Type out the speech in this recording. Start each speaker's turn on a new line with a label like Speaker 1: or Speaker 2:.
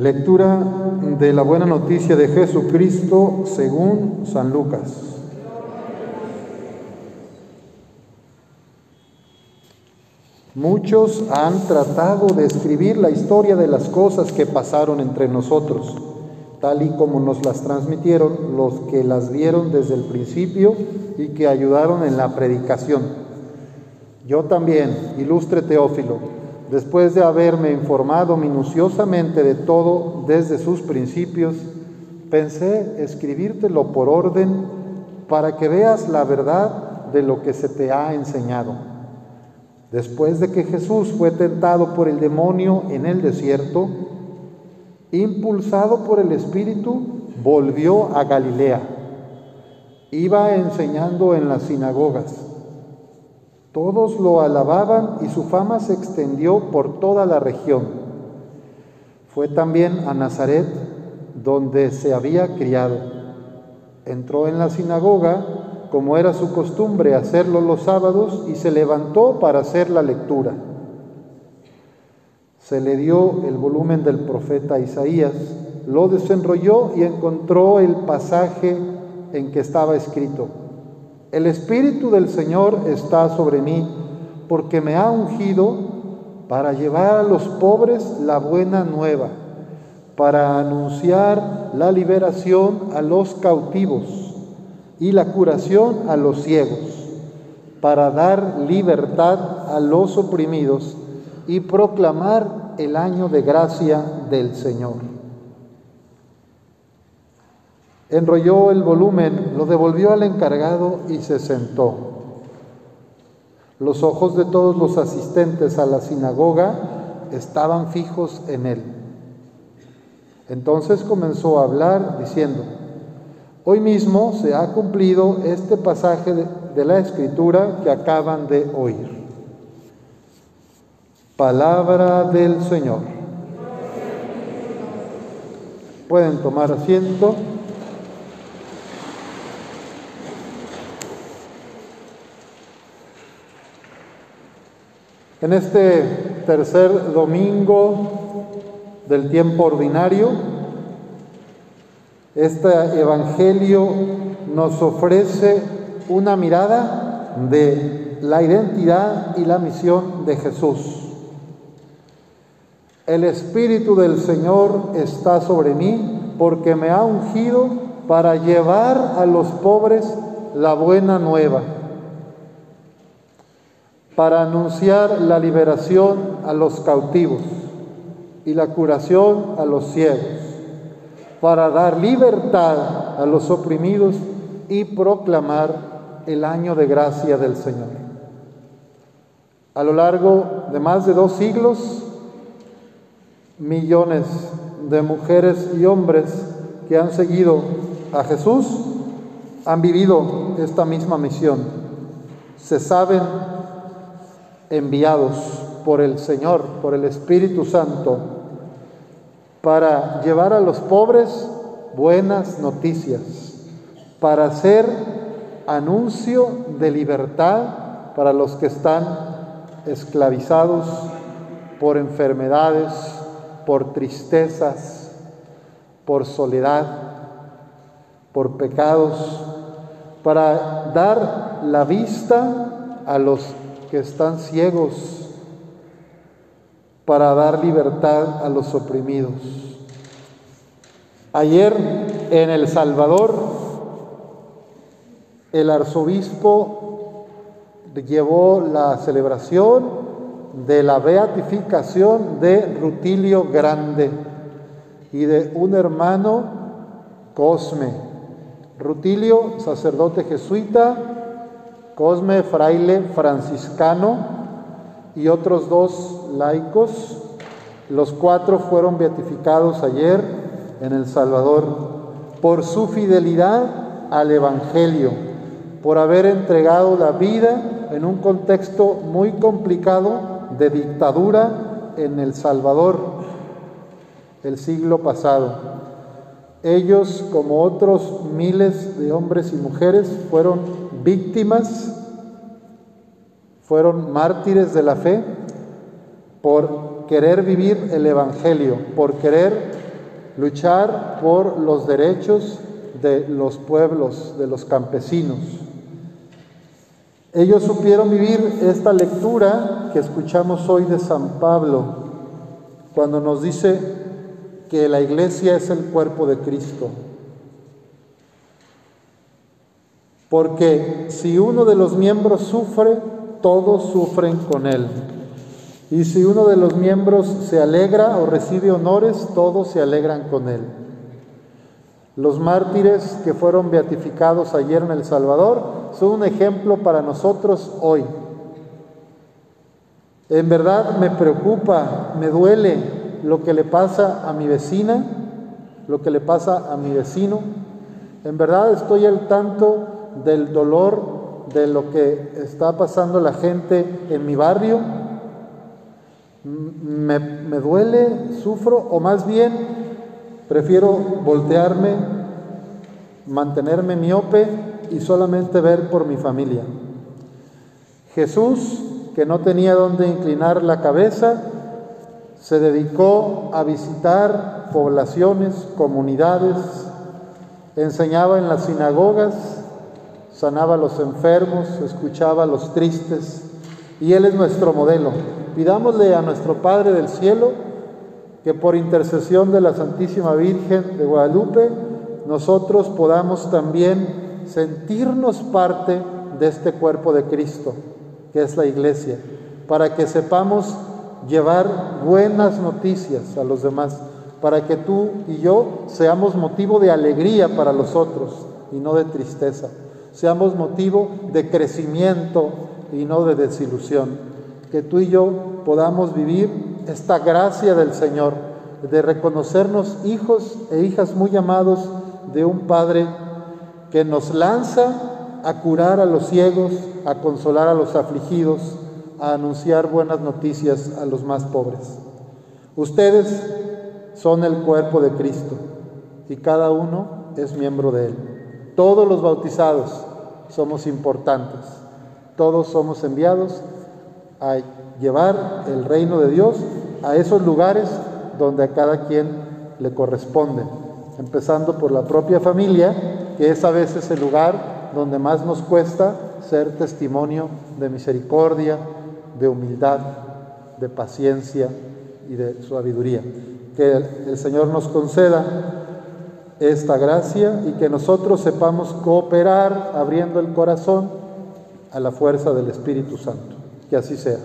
Speaker 1: Lectura de la buena noticia de Jesucristo según San Lucas. Muchos han tratado de escribir la historia de las cosas que pasaron entre nosotros, tal y como nos las transmitieron los que las vieron desde el principio y que ayudaron en la predicación. Yo también, ilustre Teófilo, después de haberme informado minuciosamente de todo desde sus principios, pensé escribírtelo por orden para que veas la verdad de lo que se te ha enseñado. Después de que Jesús fue tentado por el demonio en el desierto, impulsado por el Espíritu, volvió a Galilea. Iba enseñando en las sinagogas todos lo alababan y su fama se extendió por toda la región. Fue también a Nazaret, donde se había criado. Entró en la sinagoga, como era su costumbre hacerlo los sábados, y se levantó para hacer la lectura. Se le dio el volumen del profeta Isaías, lo desenrolló y encontró el pasaje en que estaba escrito el Espíritu del Señor está sobre mí, porque me ha ungido para llevar a los pobres la buena nueva, para anunciar la liberación a los cautivos y la curación a los ciegos, para dar libertad a los oprimidos y proclamar el año de gracia del Señor enrolló el volumen, lo devolvió al encargado y se sentó. Los ojos de todos los asistentes a la sinagoga estaban fijos en él. Entonces comenzó a hablar diciendo, hoy mismo se ha cumplido este pasaje de, la escritura que acaban de oír. Palabra del Señor. Pueden tomar asiento. En este tercer domingo del tiempo ordinario, este Evangelio nos ofrece una mirada de la identidad y la misión de Jesús. El Espíritu del Señor está sobre mí porque me ha ungido para llevar a los pobres la buena nueva para anunciar la liberación a los cautivos y la curación a los ciegos, para dar libertad a los oprimidos y proclamar el año de gracia del Señor. A lo largo de más de dos siglos, millones de mujeres y hombres que han seguido a Jesús han vivido esta misma misión. Se saben enviados por el Señor, por el Espíritu Santo, para llevar a los pobres buenas noticias, para hacer anuncio de libertad para los que están esclavizados por enfermedades, por tristezas, por soledad, por pecados, para dar la vista a los que están ciegos para dar libertad a los oprimidos. Ayer en El Salvador, el arzobispo llevó la celebración de la beatificación de Rutilio Grande y de un hermano Cosme. Rutilio, sacerdote jesuita, Cosme, fraile franciscano y otros dos laicos. Los cuatro fueron beatificados ayer en El Salvador por su fidelidad al Evangelio, por haber entregado la vida en un contexto muy complicado de dictadura en El Salvador el siglo pasado. Ellos, como otros miles de hombres y mujeres, fueron víctimas, fueron mártires de la fe por querer vivir el Evangelio, por querer luchar por los derechos de los pueblos, de los campesinos. Ellos supieron vivir esta lectura que escuchamos hoy de San Pablo, cuando nos dice que la iglesia es el cuerpo de Cristo. Porque si uno de los miembros sufre, todos sufren con él. Y si uno de los miembros se alegra o recibe honores, todos se alegran con él. Los mártires que fueron beatificados ayer en El Salvador son un ejemplo para nosotros hoy. En verdad me preocupa, me duele lo que le pasa a mi vecina, lo que le pasa a mi vecino. En verdad estoy al tanto del dolor de lo que está pasando la gente en mi barrio. Me, me duele, sufro, o más bien prefiero voltearme, mantenerme miope y solamente ver por mi familia. Jesús, que no tenía dónde inclinar la cabeza, se dedicó a visitar poblaciones, comunidades, enseñaba en las sinagogas, sanaba a los enfermos, escuchaba a los tristes, y Él es nuestro modelo. Pidámosle a nuestro Padre del Cielo que por intercesión de la Santísima Virgen de Guadalupe, nosotros podamos también sentirnos parte de este cuerpo de Cristo, que es la iglesia, para que sepamos llevar buenas noticias a los demás, para que tú y yo seamos motivo de alegría para los otros y no de tristeza seamos motivo de crecimiento y no de desilusión. Que tú y yo podamos vivir esta gracia del Señor, de reconocernos hijos e hijas muy amados de un Padre que nos lanza a curar a los ciegos, a consolar a los afligidos, a anunciar buenas noticias a los más pobres. Ustedes son el cuerpo de Cristo y cada uno es miembro de él. Todos los bautizados somos importantes. Todos somos enviados a llevar el reino de Dios a esos lugares donde a cada quien le corresponde, empezando por la propia familia, que es a veces el lugar donde más nos cuesta ser testimonio de misericordia, de humildad, de paciencia y de sabiduría. Que el Señor nos conceda esta gracia y que nosotros sepamos cooperar abriendo el corazón a la fuerza del Espíritu Santo. Que así sea.